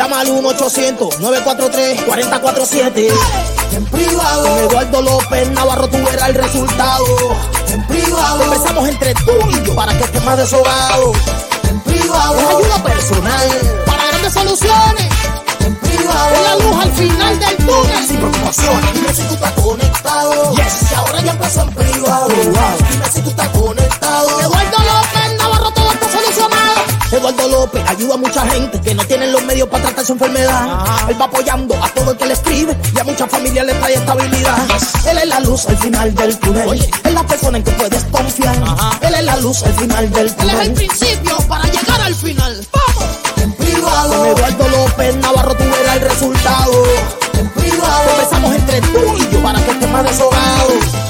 Llama al 1-800-943-4047. En privado. Con Eduardo López Navarro tú verás el resultado. En privado. Empezamos entre tú y yo para que estés más deshogado. En privado. Es ayuda personal. Para grandes soluciones. En privado. Es la luz al final del túnel. Sin preocupaciones. Dime si tú estás conectado. Yes. Y ahora ya empezó en privado. Dime si tú estás conectado. Eduardo López Navarro todo está solucionado. Eduardo López ayuda a mucha gente que no tienen los medios para tratar su enfermedad. Él va apoyando a todo el que le escribe y a muchas familias le trae estabilidad. Él es la luz al final del túnel. Es la persona en que puedes confiar. Él es la luz al final del túnel. Él es el principio para llegar al final. ¡Vamos! En privado. Con Eduardo López Navarro tú verás el resultado. En privado. Empezamos entre tú y yo para que estés más deshogado.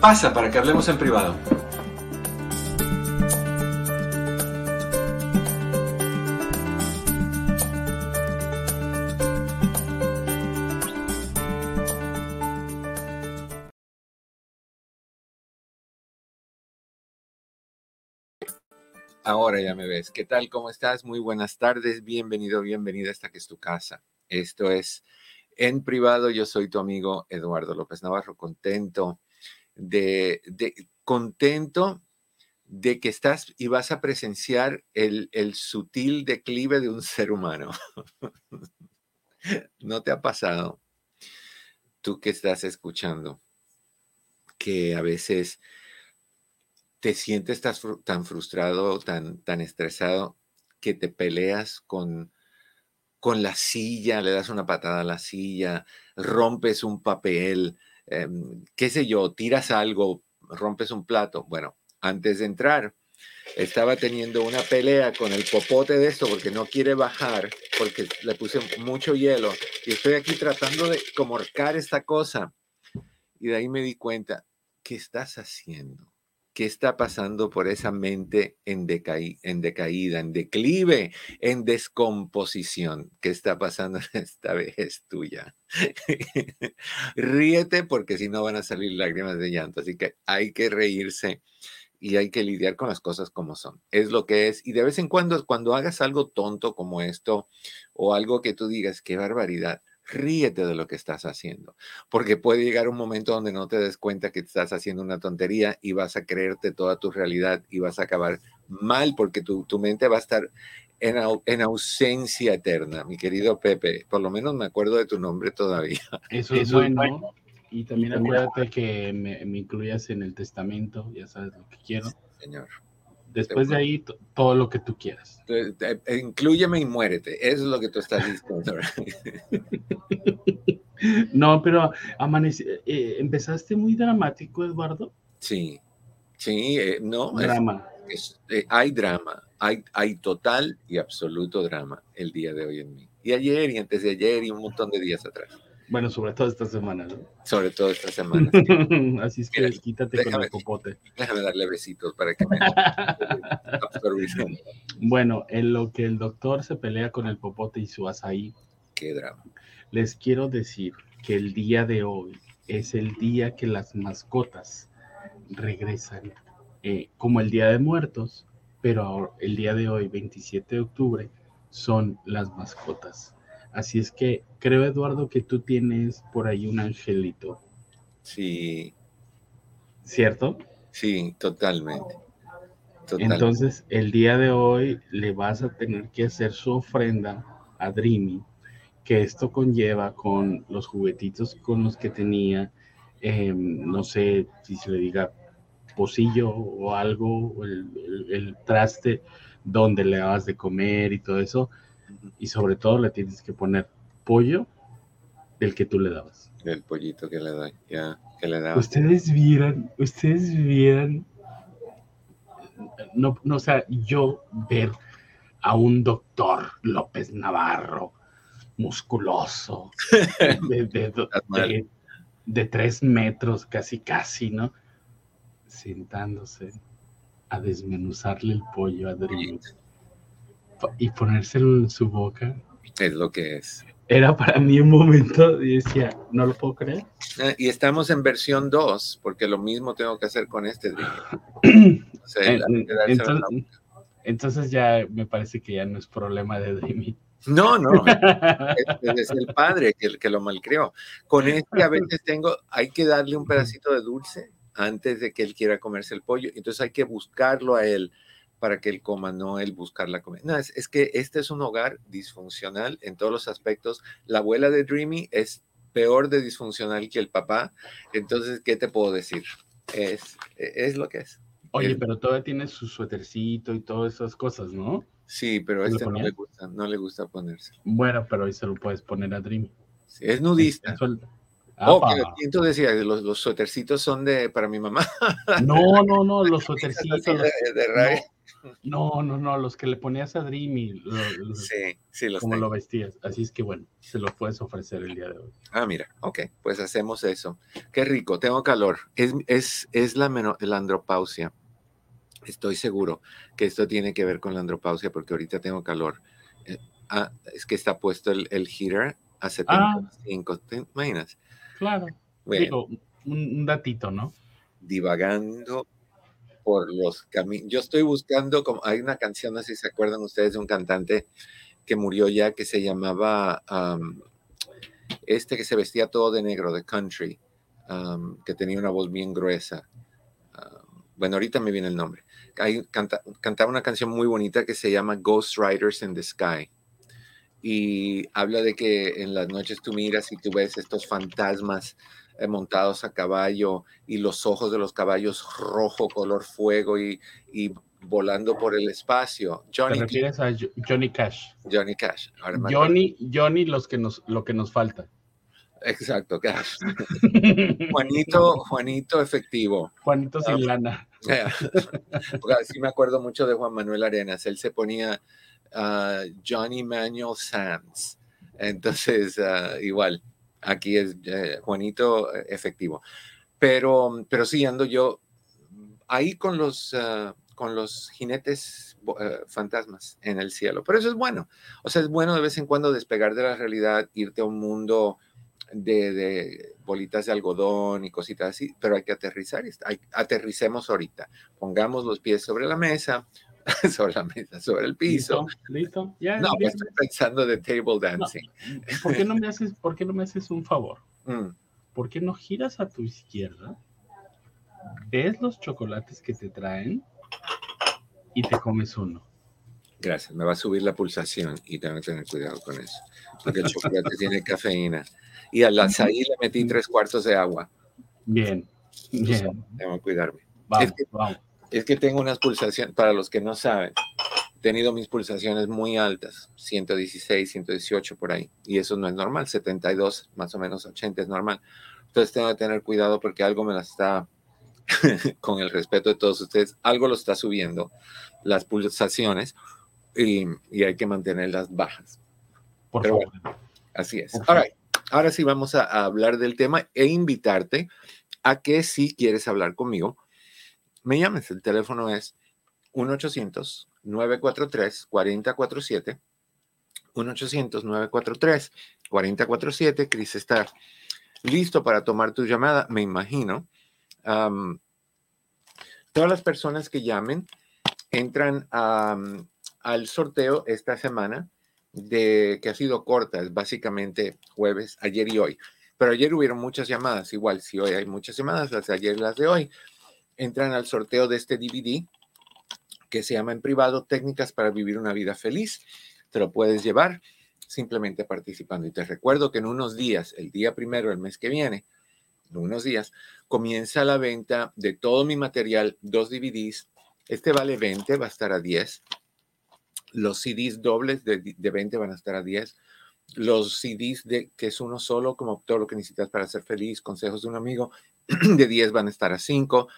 Pasa para que hablemos en privado. Ahora ya me ves. ¿Qué tal? ¿Cómo estás? Muy buenas tardes. Bienvenido, bienvenida hasta que es tu casa. Esto es en privado. Yo soy tu amigo Eduardo López Navarro, contento de, contento de que estás y vas a presenciar el, el sutil declive de un ser humano. ¿No te ha pasado? Tú que estás escuchando, que a veces te sientes tan frustrado, tan, tan estresado, que te peleas con, con la silla, le das una patada a la silla, rompes un papel, em, qué sé yo, tiras algo, rompes un plato. Bueno, antes de entrar, estaba teniendo una pelea con el popote de esto porque no quiere bajar, porque le puse mucho hielo y estoy aquí tratando de como ahorcar esta cosa. Y de ahí me di cuenta, ¿qué estás haciendo? ¿Qué está pasando por esa mente en, decaí- en decaída, en declive, en descomposición? ¿Qué está pasando en esta vejez tuya? Ríete porque si no van a salir lágrimas de llanto. Así que hay que reírse y hay que lidiar con las cosas como son. Es lo que es. Y de vez en cuando, cuando hagas algo tonto como esto o algo que tú digas, qué barbaridad, ríete de lo que estás haciendo. Porque puede llegar un momento donde no te des cuenta que estás haciendo una tontería y vas a creerte toda tu realidad y vas a acabar mal porque tu, tu mente va a estar en, au- en ausencia eterna. Mi querido Pepe, por lo menos me acuerdo de tu nombre todavía. Eso es bueno. Y también acuérdate que me, me incluyas en el testamento, ya sabes lo que quiero. Señor. Después de ahí, to- todo lo que tú quieras. Eh, Inclúyeme y muérete. Eso es lo que tú estás diciendo. No, pero amanece, eh, empezaste muy dramático, Eduardo. Sí, sí, eh, no, es- Drama. es- eh, hay drama, hay, hay total y absoluto drama el día de hoy en mí. Y ayer y antes de ayer y un montón de días atrás, Bueno, sobre todo esta semana, ¿no? sobre todo esta semana. Así es que Mira, desquítate con déjame- el popote. Déjame darle besitos para que me. Bueno, en lo que el doctor se pelea con el popote y su azaí, Qué drama. les quiero decir que el día de hoy es el día que las mascotas regresan, eh, como el Día de Muertos, pero ahora- el día de hoy, 27 de octubre, son las mascotas. Así es que creo, Eduardo, que tú tienes por ahí un angelito, Sí, ¿cierto? sí, totalmente. Totalmente. Entonces, el día de hoy le vas a tener que hacer su ofrenda a Dreamy, que esto conlleva con los juguetitos con los que tenía, em, no sé si se le diga pocillo o algo, o el, traste donde le dabas de comer y todo eso, y sobre todo le tienes que poner pollo del que tú le dabas. El pollito que le doy, ya, que le daba. Ustedes vieran, ustedes vieran, no, no, o sea, yo ver a un doctor López Navarro, musculoso, de, tres metros, casi, casi, ¿no? Sentándose a desmenuzarle el pollo a Dream y ponérselo en su boca. Es lo que es. Era para mí un momento y decía, no lo puedo creer. Ah, y estamos en versión 2, porque lo mismo tengo que hacer con este Dream. entonces, ya me parece que ya no es problema de Dreamy. No, no, es, el padre que, que lo malcrió. Con este a veces tengo, hay que darle un pedacito de dulce antes de que él quiera comerse el pollo, entonces hay que buscarlo a él para que él coma, no él buscar la comida. No, es, que este es un hogar disfuncional en todos los aspectos. La abuela de Dreamy es peor de disfuncional que el papá, entonces, ¿qué te puedo decir? Es, es lo que es. Oye, pero todavía tiene su suétercito y todas esas cosas, ¿no? Sí, pero este no le gusta, no le gusta ponerse. Bueno, pero ahí se lo puedes poner a Dreamy. Sí, es nudista. oh, que decía, los, los suétercitos son de para mi mamá. No, no, no, los suétercitos. no, no, no, los que le ponías a Dreamy. sí, sí, los Como lo vestías. Así es que bueno, se los puedes ofrecer el día de hoy. Ah, mira, ok, pues hacemos eso. Qué rico, tengo calor. Es, es, es la, la andropausia estoy seguro que esto tiene que ver con la andropausia porque ahorita tengo calor. Eh, ah, es que está puesto el, el heater a 75, ah. ¿te imaginas? Claro. Digo, un, datito, ¿no? Divagando por los caminos. Yo estoy buscando, como hay una canción, no sé si se acuerdan ustedes de un cantante que murió ya que se llamaba este que se vestía todo de negro, de country, que tenía una voz bien gruesa. bueno, ahorita me viene el nombre hay, canta, cantaba una canción muy bonita que se llama Ghost Riders in the Sky. Y habla de que en las noches tú miras y tú ves estos fantasmas eh, montados a caballo y los ojos de los caballos rojo, color fuego y, y volando por el espacio. Johnny, ¿Te refieres a Johnny Cash? Johnny Cash. Johnny, Johnny los que nos, lo que nos falta. Exacto, Cash. Juanito, Juanito efectivo. Juanito sin ah, lana. sí me acuerdo mucho de Juan Manuel Arenas. Él se ponía ah, Johnny Manuel Sands. Entonces, ah, igual, aquí es Juanito efectivo. Pero, pero sí, ando yo ahí con los, con los jinetes eh, fantasmas en el cielo. Pero eso es bueno. O sea, es bueno de vez en cuando despegar de la realidad, irte a un mundo de, bolitas de algodón y cositas así, pero hay que aterrizar. Hay, aterricemos ahorita. Pongamos los pies sobre la mesa, sobre la mesa, sobre el piso. Listo, no, pues, estoy pensando de table dancing. ¿Por, qué no me haces, ¿Por qué no me haces un favor? Mm. ¿Por qué no giras a tu izquierda? Ves los chocolates que te traen y te comes uno. Gracias, me va a subir la pulsación y tengo que tener cuidado con eso, porque el chocolate tiene cafeína y al azaí le metí tres cuartos de agua. Bien, bien. Tengo que cuidarme. es, que, es que tengo unas pulsaciones, para los que no saben, he tenido mis pulsaciones muy altas, 116, 118 por ahí, y eso no es normal, 72, más o menos 80 es normal. Entonces tengo que tener cuidado porque algo me la está, con el respeto de todos ustedes, algo lo está subiendo, las pulsaciones, y, y hay que mantenerlas bajas. Por favor. así es. All right. Ahora sí vamos a, hablar del tema e invitarte a que si quieres hablar conmigo, me llames. El teléfono es 1-800-943-4047. 1-800-943-4047. Cris está listo para tomar tu llamada, me imagino. todas las personas que llamen entran al sorteo esta semana de que ha sido corta, es básicamente jueves, ayer y hoy. Pero ayer hubieron muchas llamadas, igual si hoy hay muchas llamadas, las de ayer y las de hoy, entran al sorteo de este DVD que se llama en privado Técnicas para vivir una vida feliz. Te lo puedes llevar. simplemente participando. Y te recuerdo que en unos días, el día primero del mes que viene, en unos días, comienza la venta de todo mi material, dos DVDs. Este vale 20, va a estar a 10. Los CDs dobles de, de 20 van a estar a 10 los CDs de que es uno solo, como todo lo que necesitas para ser feliz, consejos de un amigo, de 10 van a estar a 5.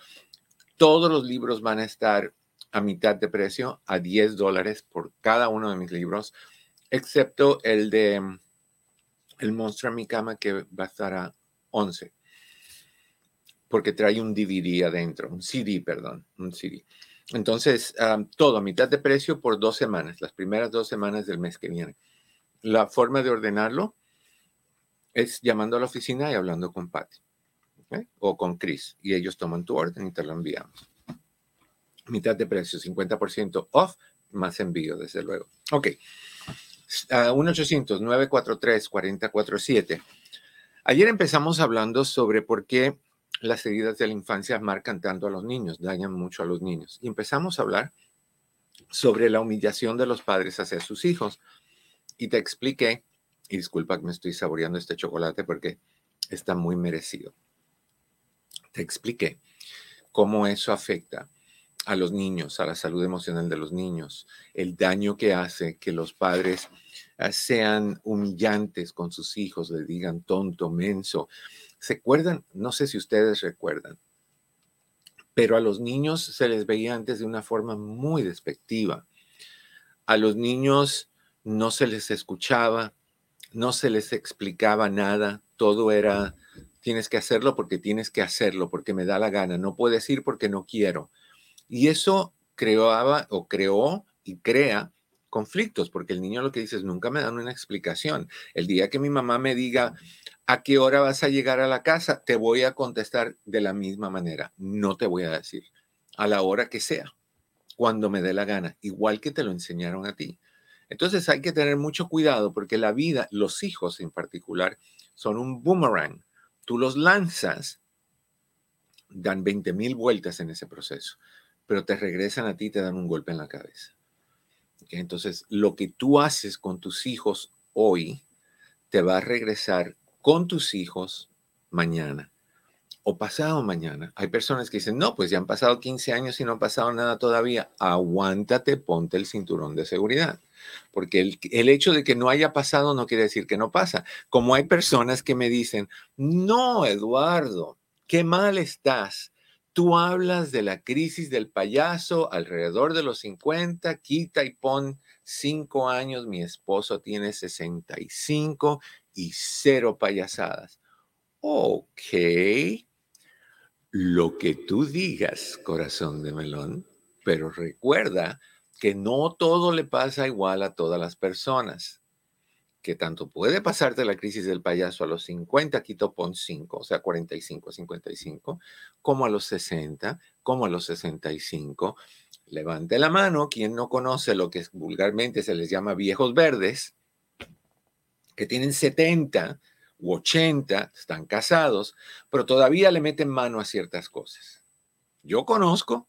Todos los libros van a estar a mitad de precio, a 10 dólares por cada uno de mis libros, excepto el de El monstruo en mi cama, que va a estar a 11, porque trae un DVD adentro, un CD, perdón, un CD. Entonces, todo a mitad de precio por dos semanas, las primeras dos semanas del mes que viene. La forma de ordenarlo es llamando a la oficina y hablando con Patty o con Chris y ellos toman tu orden y te lo enviamos mitad de precio, 50% off, más envío, desde luego. Ok. Uh, 1-800-943-4047. Ayer empezamos hablando sobre por qué las heridas de la infancia marcan tanto a los niños, dañan mucho a los niños. Y empezamos a hablar sobre la humillación de los padres hacia sus hijos. Y te expliqué, y disculpa que me estoy saboreando este chocolate porque está muy merecido. Te expliqué cómo eso afecta a los niños, a la salud emocional de los niños, el daño que hace que los padres ah, sean humillantes con sus hijos, le digan tonto, menso. ¿Se acuerdan? No sé si ustedes recuerdan, pero a los niños se les veía antes de una forma muy despectiva. A los niños no se les escuchaba, no se les explicaba nada, todo era, tienes que hacerlo porque tienes que hacerlo, porque me da la gana, no puedes ir porque no quiero. Y eso creaba o creó y crea conflictos, porque el niño lo que dice es, nunca me dan una explicación. El día que mi mamá me diga, ¿a qué hora vas a llegar a la casa? Te voy a contestar de la misma manera. No te voy a decir, a la hora que sea, cuando me dé la gana, igual que te lo enseñaron a ti. Entonces hay que tener mucho cuidado porque la vida, los hijos en particular, son un boomerang. Tú los lanzas, dan 20 mil vueltas en ese proceso pero te regresan a ti te dan un golpe en la cabeza. Entonces, lo que tú haces con tus hijos hoy te va a regresar con tus hijos mañana o pasado mañana. Hay personas que dicen, no, pues ya han pasado 15 años y no ha pasado nada todavía. Aguántate, ponte el cinturón de seguridad. Porque el, el, hecho de que no haya pasado no quiere decir que no pasa. Como hay personas que me dicen, no, Eduardo, qué mal estás. Tú hablas de la crisis del payaso alrededor de los 50, quita y pon cinco años, mi esposo tiene 65 y cero payasadas. Ok, lo que tú digas, corazón de melón, pero recuerda que no todo le pasa igual a todas las personas que tanto puede pasarte la crisis del payaso a los 50, quito pon 5, o sea, 45, 55, como a los 60, como a los 65. Levante la mano quien no conoce lo que vulgarmente se les llama viejos verdes, que tienen 70 u 80, están casados, pero todavía le meten mano a ciertas cosas. Yo conozco.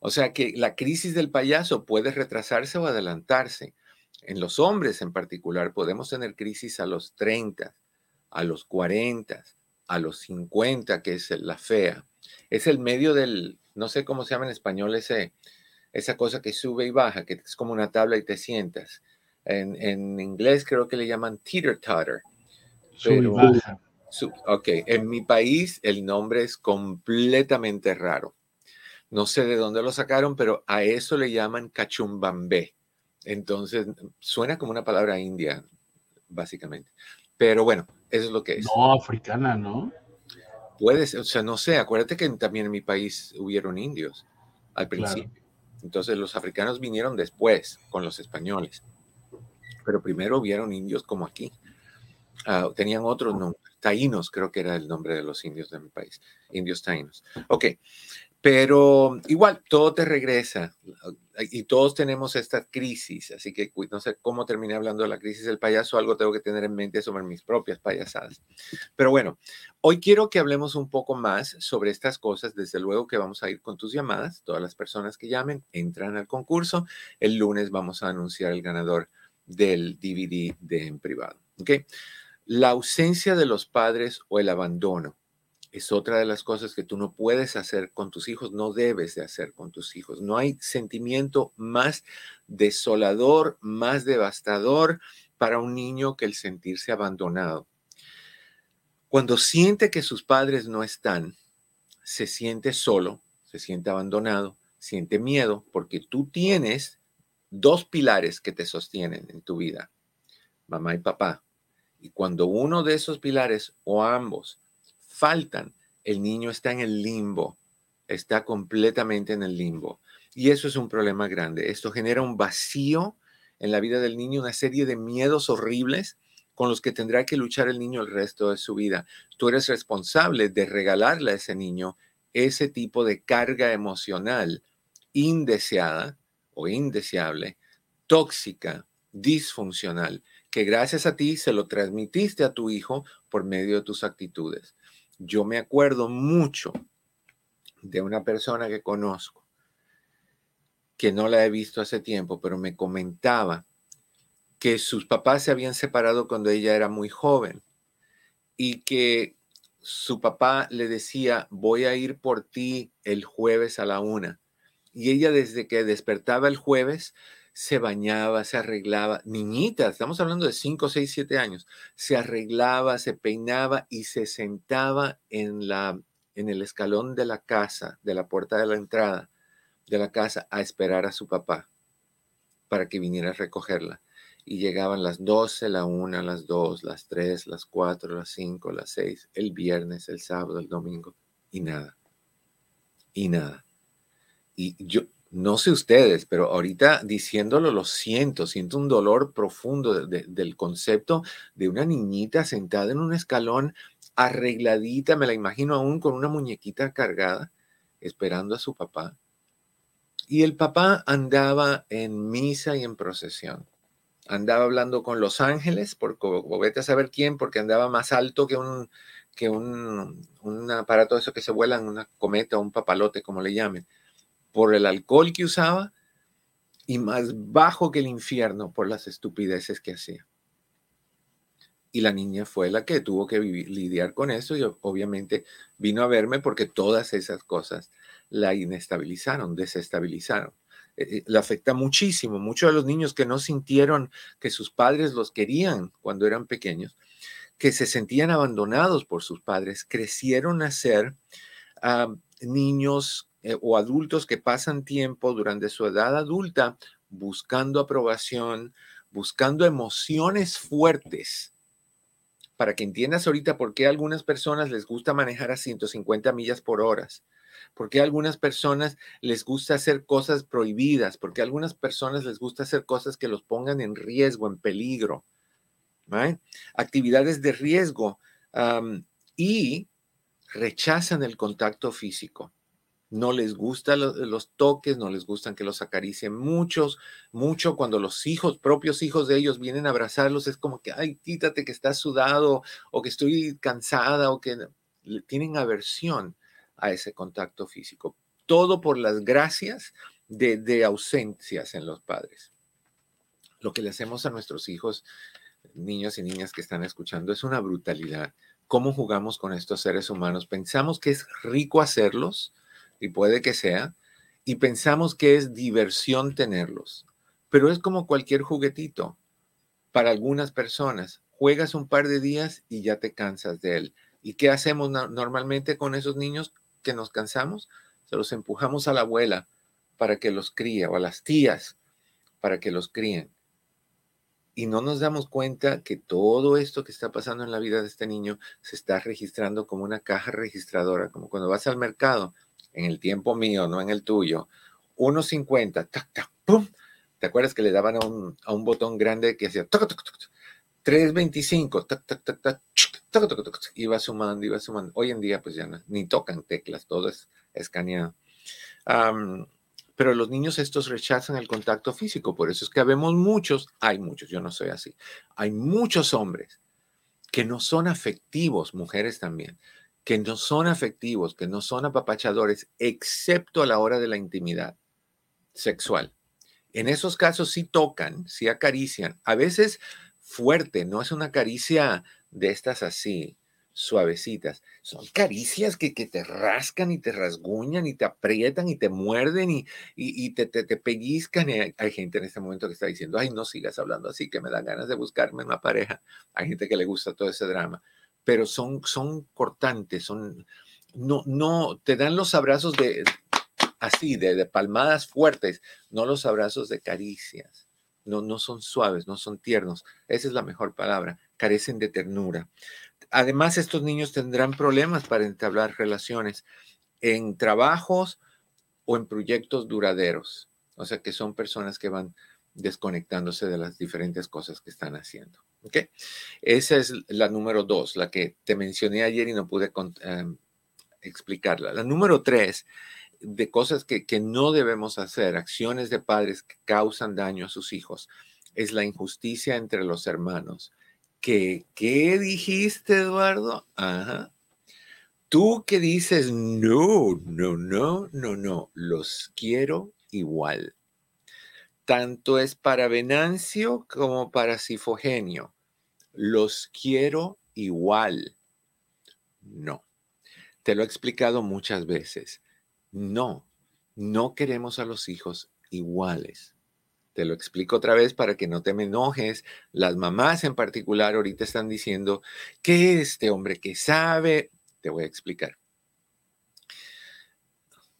O sea que la crisis del payaso puede retrasarse o adelantarse en los hombres en particular podemos tener crisis a los 30, a los 40, a los 50, que es la fea. Es el medio del, no sé cómo se llama en español ese, esa cosa que sube y baja, que es como una tabla y te sientas. En, en inglés creo que le llaman teeter-totter. Ok, en mi país el nombre es completamente raro. No sé de dónde lo sacaron, pero a eso le llaman cachumbambé. Entonces, suena como una palabra india, básicamente. Pero bueno, eso es lo que es. No, africana, ¿no? Puede ser, o sea, no sé, acuérdate que también en mi país hubieron indios al principio. Entonces los africanos vinieron después con los españoles. Pero primero hubieron indios como aquí. Ah, tenían otros nombres. Taínos creo que era el nombre de los indios de mi país. Indios taínos. Ok, pero igual, todo te regresa y todos tenemos esta crisis, así que no sé cómo terminé hablando de la crisis del payaso, algo tengo que tener en mente sobre mis propias payasadas. Pero bueno, hoy quiero que hablemos un poco más sobre estas cosas, desde luego que vamos a ir con tus llamadas, todas las personas que llamen entran al concurso, el lunes vamos a anunciar el ganador del DVD de en privado. ¿okay? La ausencia de los padres o el abandono es otra de las cosas que tú no puedes hacer con tus hijos, no debes de hacer con tus hijos. No hay sentimiento más desolador, más devastador para un niño que el sentirse abandonado. Cuando siente que sus padres no están, se siente solo, se siente abandonado, siente miedo, porque tú tienes dos pilares que te sostienen en tu vida, mamá y papá. Y cuando uno de esos pilares o ambos faltan, el niño está en el limbo, está completamente en el limbo. Y eso es un problema grande. Esto genera un vacío en la vida del niño, una serie de miedos horribles con los que tendrá que luchar el niño el resto de su vida. Tú eres responsable de regalarle a ese niño ese tipo de carga emocional indeseada o indeseable, tóxica, disfuncional, que gracias a ti se lo transmitiste a tu hijo por medio de tus actitudes. Yo me acuerdo mucho de una persona que conozco, que no la he visto hace tiempo, pero me comentaba que sus papás se habían separado cuando ella era muy joven y que su papá le decía, voy a ir por ti el jueves a la una. Y ella desde que despertaba el jueves se bañaba, se arreglaba, niñita, estamos hablando de 5, 6, 7 años, se arreglaba, se peinaba y se sentaba en, la, en el escalón de la casa, de la puerta de la entrada de la casa, a esperar a su papá para que viniera a recogerla. Y llegaban las 12, la 1, las 2, las 3, las 4, las 5, las 6, el viernes, el sábado, el domingo, y nada. Y nada. Y yo, no sé ustedes, pero ahorita diciéndolo lo siento, siento un dolor profundo del concepto de una niñita sentada en un escalón arregladita, me la imagino aún con una muñequita cargada, esperando a su papá. Y el papá andaba en misa y en procesión. Andaba hablando con los ángeles, porque, vete a saber quién, porque andaba más alto que un, que un, un aparato de eso que se vuelan, una cometa o un papalote, como le llamen por el alcohol que usaba y más bajo que el infierno por las estupideces que hacía. Y la niña fue la que tuvo que lidiar con eso y obviamente vino a verme porque todas esas cosas la inestabilizaron, desestabilizaron. Eh, eh, le afecta muchísimo. Muchos de los niños que no sintieron que sus padres los querían cuando eran pequeños, que se sentían abandonados por sus padres, crecieron a ser ah, niños eh, o adultos que pasan tiempo durante su edad adulta buscando aprobación, buscando emociones fuertes. Para que entiendas ahorita por qué a algunas personas les gusta manejar a 150 millas por hora, por qué a algunas personas les gusta hacer cosas prohibidas, por qué a algunas personas les gusta hacer cosas que los pongan en riesgo, en peligro. Actividades de riesgo y rechazan el contacto físico no les gustan los, toques, no les gustan que los acaricien muchos, mucho cuando los hijos, propios hijos de ellos vienen a abrazarlos, es como que, ay, quítate que estás sudado o que estoy cansada o que tienen aversión a ese contacto físico. Todo por las gracias de, de ausencias en los padres. Lo que le hacemos a nuestros hijos, niños y niñas que están escuchando, es una brutalidad. ¿Cómo jugamos con estos seres humanos? Pensamos que es rico hacerlos, y puede que sea, y pensamos que es diversión tenerlos, pero es como cualquier juguetito. Para algunas personas, juegas un par de días y ya te cansas de él. ¿Y qué hacemos normalmente con esos niños que nos cansamos? Se los empujamos a la abuela para que los críe o a las tías para que los críen. Y no nos damos cuenta que todo esto que está pasando en la vida de este niño se está registrando como una caja registradora, como cuando vas al mercado en el tiempo mío, no en el tuyo, 1.50, tac, tac, pum. ¿Te acuerdas que le daban a un, a un botón grande que hacía 3.25, tac, tac, tac, tac, iba sumando, iba sumando. Hoy en día, pues ya no, ni tocan teclas, todo es escaneado. pero los niños estos rechazan el contacto físico, por eso es que habemos muchos, hay muchos, yo no soy así, hay muchos hombres que no son afectivos, mujeres también, que no son afectivos, que no son apapachadores, excepto a la hora de la intimidad sexual. En esos casos sí tocan, sí acarician. A veces fuerte, no es una caricia de estas así, suavecitas. Son caricias que, te rascan y te rasguñan y te aprietan y te muerden y, y, te, te, te, pellizcan. hay, gente en este momento que está diciendo, ay, no sigas hablando así, que me dan ganas de buscarme una pareja. Hay gente que le gusta todo ese drama, pero son, son cortantes, son, no, no, te dan los abrazos de, así, de, de palmadas fuertes, no los abrazos de caricias. No, no son suaves, no son tiernos. Esa es la mejor palabra. Carecen de ternura. Además, estos niños tendrán problemas para entablar relaciones en trabajos o en proyectos duraderos. O sea, que son personas que van desconectándose de las diferentes cosas que están haciendo. ¿Ok? Esa es la número dos, la que te mencioné ayer y no pude um, explicarla. La número tres, de cosas que, que no debemos hacer, acciones de padres que causan daño a sus hijos, es la injusticia entre los hermanos ¿Qué, ¿Qué dijiste, Eduardo? Ajá. Tú que dices, no, no, no, no, no, los quiero igual. Tanto es para Venancio como para Sifogenio. Los quiero igual. No. Te lo he explicado muchas veces. No, no queremos a los hijos iguales. Te lo explico otra vez para que no te me enojes. Las mamás en particular ahorita están diciendo que este hombre que sabe, te voy a explicar.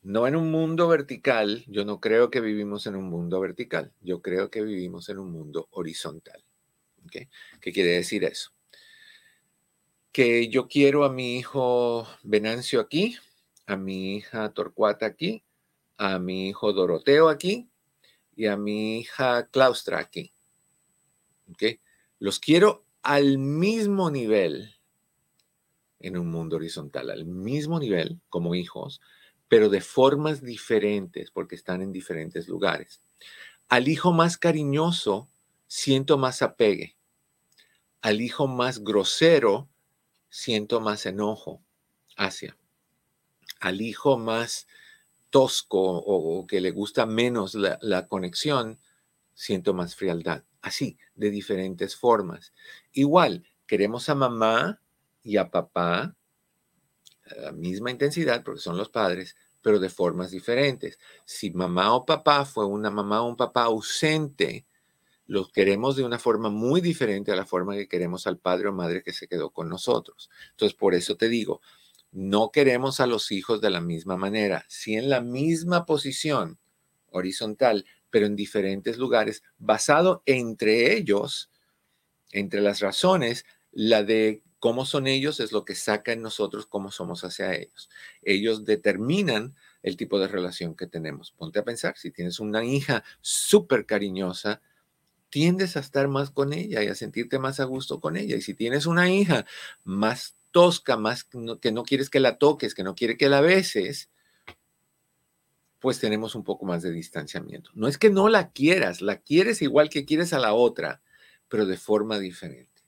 No en un mundo vertical, yo no creo que vivimos en un mundo vertical, yo creo que vivimos en un mundo horizontal. ¿Qué quiere decir eso? Que yo quiero a mi hijo Venancio aquí, a mi hija Torcuata aquí, a mi hijo Doroteo aquí, y a mi hija Claustra aquí. ¿Okay? Los quiero al mismo nivel en un mundo horizontal, al mismo nivel como hijos, pero de formas diferentes porque están en diferentes lugares. Al hijo más cariñoso siento más apegue. Al hijo más grosero siento más enojo hacia. Al hijo más tosco o, que le gusta menos la, conexión, siento más frialdad. Así, de diferentes formas. Igual, queremos a mamá y a papá, a la misma intensidad, porque son los padres, pero de formas diferentes. Si mamá o papá fue una mamá o un papá ausente, los queremos de una forma muy diferente a la forma que queremos al padre o madre que se quedó con nosotros. Entonces, por eso te digo, no queremos a los hijos de la misma manera, sí en la misma posición horizontal, pero en diferentes lugares, basado entre ellos, entre las razones, la de cómo son ellos es lo que saca en nosotros cómo somos hacia ellos. Ellos determinan el tipo de relación que tenemos. Ponte a pensar, si tienes una hija súper cariñosa, tiendes a estar más con ella y a sentirte más a gusto con ella. Y si tienes una hija más tosca, más que no, quieres que la toques, que no quiere que la beses, pues tenemos un poco más de distanciamiento. No es que no la quieras, la quieres igual que quieres a la otra, pero de forma diferente.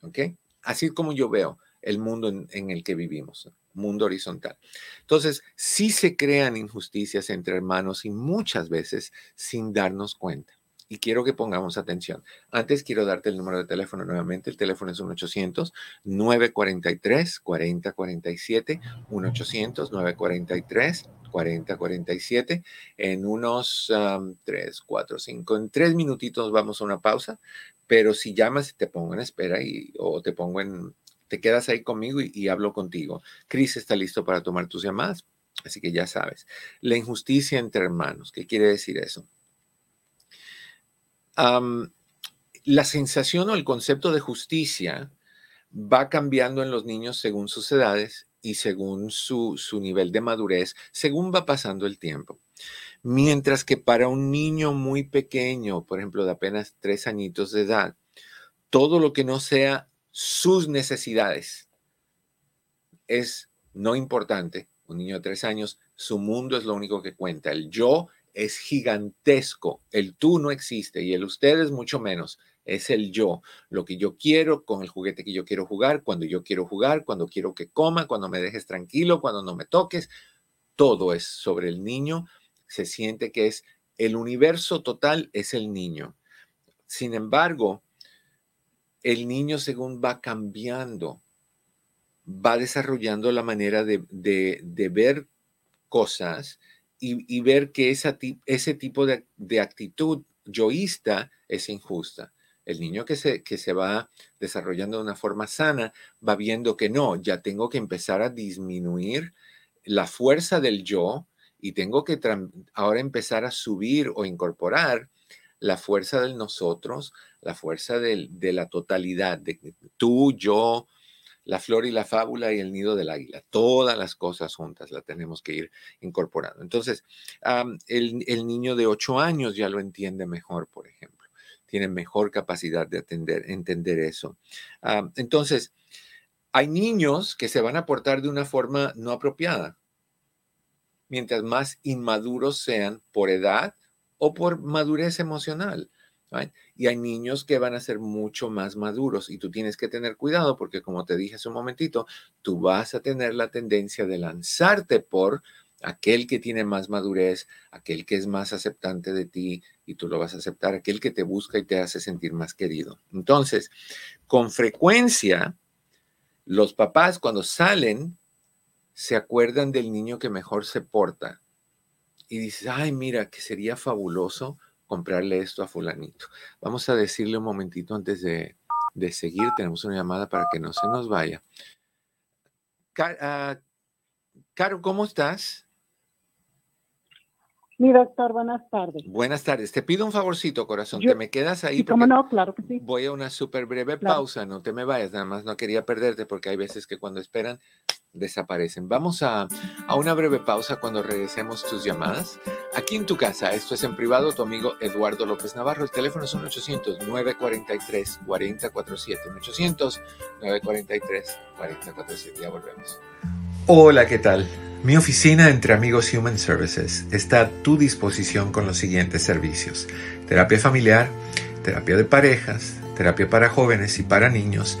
¿Ok? Así como yo veo el mundo en, en el que vivimos, mundo horizontal. Entonces, sí se crean injusticias entre hermanos y muchas veces sin darnos cuenta y quiero que pongamos atención. Antes quiero darte el número de teléfono nuevamente. El teléfono es 1-800-943-4047, 1-800-943-4047. En unos 3, 4, 5, en tres minutitos vamos a una pausa, pero si llamas te pongo en espera y, o te pongo en, te quedas ahí conmigo y, hablo contigo. Cris está listo para tomar tus llamadas, así que ya sabes. La injusticia entre hermanos, ¿qué quiere decir eso? la sensación o el concepto de justicia va cambiando en los niños según sus edades y según su, su, nivel de madurez, según va pasando el tiempo. Mientras que para un niño muy pequeño, por ejemplo, de apenas tres añitos de edad, todo lo que no sea sus necesidades es no importante. Un niño de tres años, su mundo es lo único que cuenta. El yo es gigantesco. El tú no existe y el usted es mucho menos. Es el yo, lo que yo quiero con el juguete que yo quiero jugar, cuando yo quiero jugar, cuando quiero que coma, cuando me dejes tranquilo, cuando no me toques. Todo es sobre el niño. Se siente que es el universo total es el niño. Sin embargo, el niño según va cambiando, va desarrollando la manera de, ver cosas y, ver que ese tipo de, de, actitud yoísta es injusta. El niño que se, que se va desarrollando de una forma sana va viendo que no, ya tengo que empezar a disminuir la fuerza del yo y tengo que ahora empezar a subir o incorporar la fuerza del nosotros, la fuerza de la totalidad, de tú, yo, la flor y la fábula y el nido del águila. Todas las cosas juntas las tenemos que ir incorporando. Entonces, el, niño de ocho años ya lo entiende mejor, por ejemplo. Tiene mejor capacidad de atender, entender eso. entonces, hay niños que se van a portar de una forma no apropiada. Mientras más inmaduros sean por edad o por madurez emocional. Y hay niños que van a ser mucho más maduros y tú tienes que tener cuidado porque como te dije hace un momentito, tú vas a tener la tendencia de lanzarte por aquel que tiene más madurez, aquel que es más aceptante de ti y tú lo vas a aceptar, aquel que te busca y te hace sentir más querido. Entonces, con frecuencia, los papás cuando salen se acuerdan del niño que mejor se porta y dices, ay, mira, que sería fabuloso comprarle esto a fulanito. Vamos a decirle un momentito antes de, seguir. Tenemos una llamada para que no se nos vaya. Ah, Caro, ¿cómo estás? Mi doctor, buenas tardes. Buenas tardes. Te pido un favorcito, corazón. ¿Te me quedas ahí? ¿Cómo no? Claro que sí. Voy a una súper breve pausa. No te me vayas. Nada más no quería perderte porque hay veces que cuando esperan desaparecen. Vamos a, a, una breve pausa cuando regresemos tus llamadas. Aquí en tu casa, esto es en privado, tu amigo Eduardo López Navarro. El teléfono es 1-800-943-4047. 1-800-943-4047. Ya volvemos. Hola, ¿qué tal? Mi oficina entre amigos Human Services está a tu disposición con los siguientes servicios. Terapia familiar, terapia de parejas, terapia para jóvenes y para niños,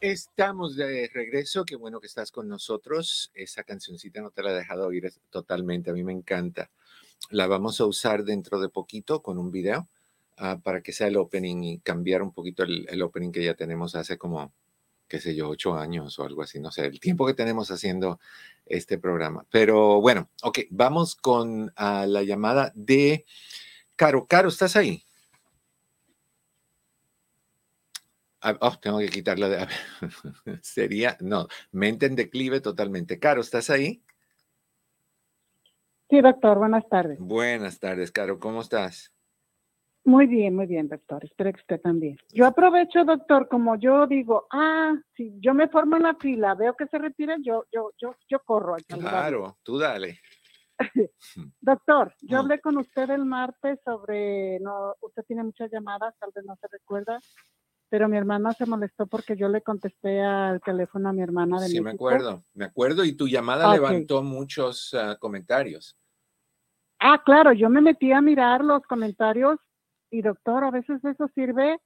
Estamos de regreso, qué bueno que estás con nosotros. Esa cancioncita no te la he dejado oír totalmente, a mí me encanta. La vamos a usar dentro de poquito con un video ah, para que sea el opening y cambiar un poquito el, opening que ya tenemos hace como, qué sé yo, ocho años o algo así, no sé, el tiempo que tenemos haciendo este programa. Pero bueno, ok, vamos con ah, la llamada de Caro. Caro, ¿estás ahí? Ah, oh, tengo que quitarla de. Sería, no, mente en declive totalmente. Caro, ¿estás ahí? Sí, doctor, buenas tardes. Buenas tardes, Caro, ¿cómo estás? Muy bien, muy bien, doctor. Espero que usted también. Yo aprovecho, doctor, como yo digo, ah, si yo me formo en la fila, veo que se retira, yo, yo, yo, yo corro. Claro, tú dale. doctor, yo mm. hablé con usted el martes sobre, no, usted tiene muchas llamadas, tal vez no se recuerda, pero mi hermana se molestó porque yo le contesté al teléfono a mi hermana de Sí, me acuerdo, me acuerdo, y tu llamada levantó muchos ah, comentarios. Ah, claro, yo me metí a mirar los comentarios y doctor, a veces eso sirve,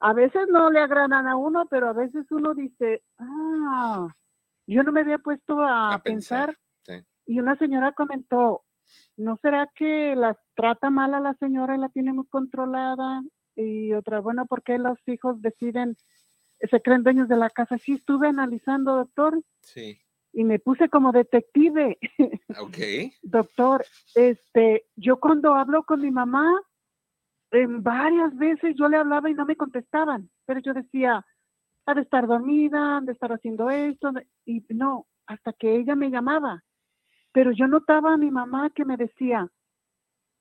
a veces no le agradan a uno, pero a veces uno dice, ah, yo no me había puesto a, pensar. Y una señora comentó, ¿no será que la trata mal a la señora y la tiene muy controlada? y otra, bueno, ¿por qué los hijos deciden, se creen dueños de la casa? Sí, estuve analizando, doctor. Sí. y me puse como detective. Ok. Doctor, este, yo cuando hablo con mi mamá, varias veces yo le hablaba y no me contestaban, pero yo decía, ha de estar dormida, han de estar haciendo esto, y no, hasta que ella me llamaba. Pero yo notaba a mi mamá que me decía,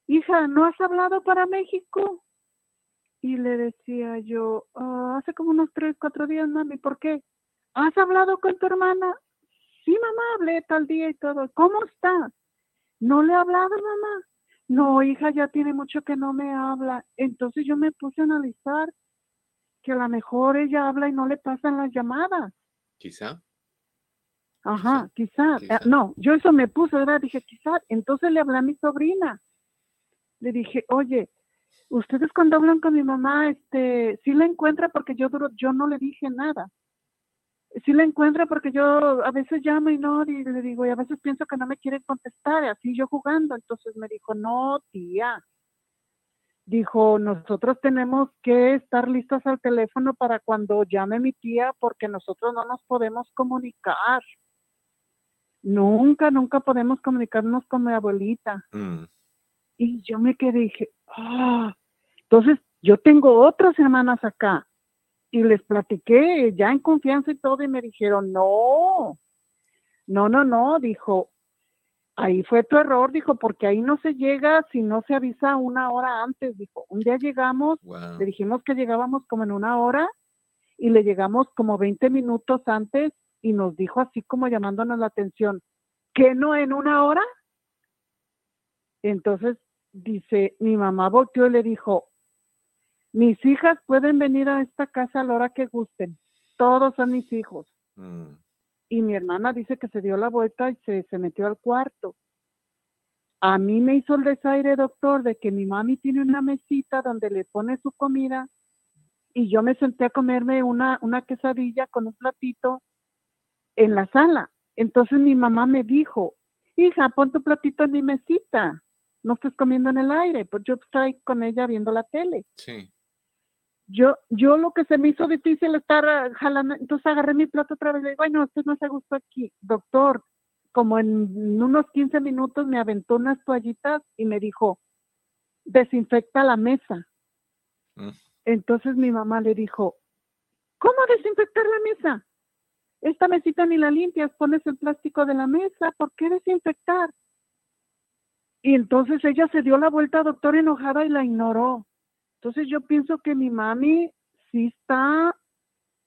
hija, ¿no has hablado para México? Y le decía yo, "Ah, hace como unos tres, cuatro días, mami, ¿por qué? ¿Has hablado con tu hermana? Sí, mamá, hablé tal día y todo. ¿Cómo está? ¿No le he hablado, mamá? No, hija, ya tiene mucho que no me habla. Entonces yo me puse a analizar que a lo mejor ella habla y no le pasan las llamadas. Quizá. Ajá, quizás. quizá. no, yo eso me puse, ¿verdad? Dije, quizás. Entonces le hablé a mi sobrina. Le dije, oye, ustedes cuando hablan con mi mamá, este, sí la encuentra porque yo duro, yo no le dije nada. Sí la encuentra porque yo a veces llamo y no, y le digo, y a veces pienso que no me quieren contestar, y así yo jugando. Entonces me dijo, no, tía. Dijo, nosotros tenemos que estar listas al teléfono para cuando llame mi tía porque nosotros no nos podemos comunicar. Nunca, nunca podemos comunicarnos con mi abuelita. Mm, Y yo me quedé y dije, ah, entonces yo tengo otras hermanas acá. Y les platiqué ya en confianza y todo y me dijeron, no, no, no, no, dijo, ahí fue tu error, dijo, porque ahí no se llega si no se avisa una hora antes, dijo, un día llegamos, wow. le dijimos que llegábamos como en una hora y le llegamos como 20 minutos antes y nos dijo así como llamándonos la atención, ¿que no en una hora? Entonces dice, mi mamá volteó y le dijo, mis hijas pueden venir a esta casa a la hora que gusten, todos son mis hijos. Mm, Y mi hermana dice que se dio la vuelta y se, se metió al cuarto. A mí me hizo el desaire, doctor, de que mi mami tiene una mesita donde le pone su comida y yo me senté a comerme una, una quesadilla con un platito en la sala. Entonces mi mamá me dijo, hija, pon tu platito en mi mesita, no estés comiendo en el aire, pues yo estoy con ella viendo la tele. sí. Yo, yo lo que se me hizo difícil estar ah, jalando, entonces agarré mi plato otra vez y le digo, ay, no, usted no se gustó aquí. Doctor, como en unos 15 minutos me aventó unas toallitas y me dijo, desinfecta la mesa. Mm. Entonces mi mamá le dijo, ¿cómo desinfectar la mesa? Esta mesita ni la limpias, pones el plástico de la mesa, ¿por qué desinfectar? Y entonces ella se dio la vuelta, doctor, enojada y la ignoró. Entonces yo pienso que mi mami sí está